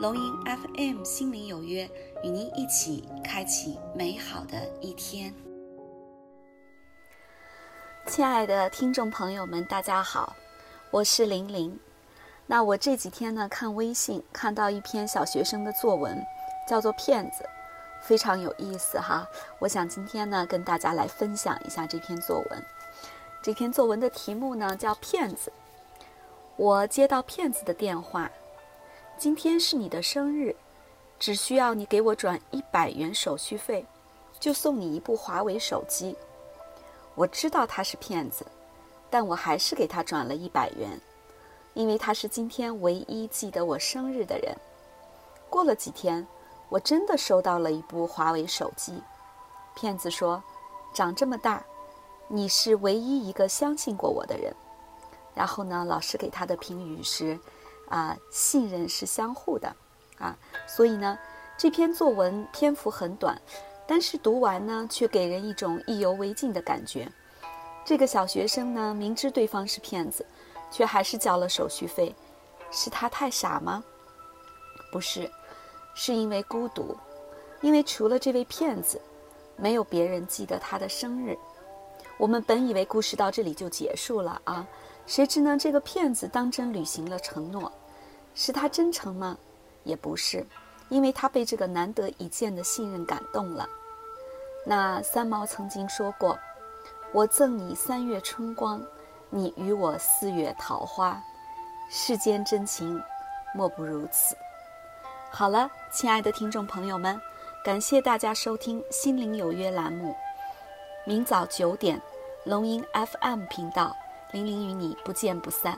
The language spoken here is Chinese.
龙吟 FM 心灵有约，与您一起开启美好的一天。亲爱的听众朋友们，大家好，我是玲玲。那我这几天呢，看微信看到一篇小学生的作文，叫做《骗子》，非常有意思哈。我想今天呢，跟大家来分享一下这篇作文。这篇作文的题目呢，叫《骗子》。我接到骗子的电话。今天是你的生日，只需要你给我转一百元手续费，就送你一部华为手机。我知道他是骗子，但我还是给他转了一百元，因为他是今天唯一记得我生日的人。过了几天，我真的收到了一部华为手机。骗子说：“长这么大，你是唯一一个相信过我的人。”然后呢，老师给他的评语是。啊，信任是相互的，啊，所以呢，这篇作文篇幅很短，但是读完呢，却给人一种意犹未尽的感觉。这个小学生呢，明知对方是骗子，却还是交了手续费，是他太傻吗？不是，是因为孤独，因为除了这位骗子，没有别人记得他的生日。我们本以为故事到这里就结束了啊。谁知呢？这个骗子当真履行了承诺，是他真诚吗？也不是，因为他被这个难得一见的信任感动了。那三毛曾经说过：“我赠你三月春光，你与我四月桃花，世间真情莫不如此。”好了，亲爱的听众朋友们，感谢大家收听《心灵有约》栏目。明早九点，龙吟 FM 频道。玲玲与你不见不散。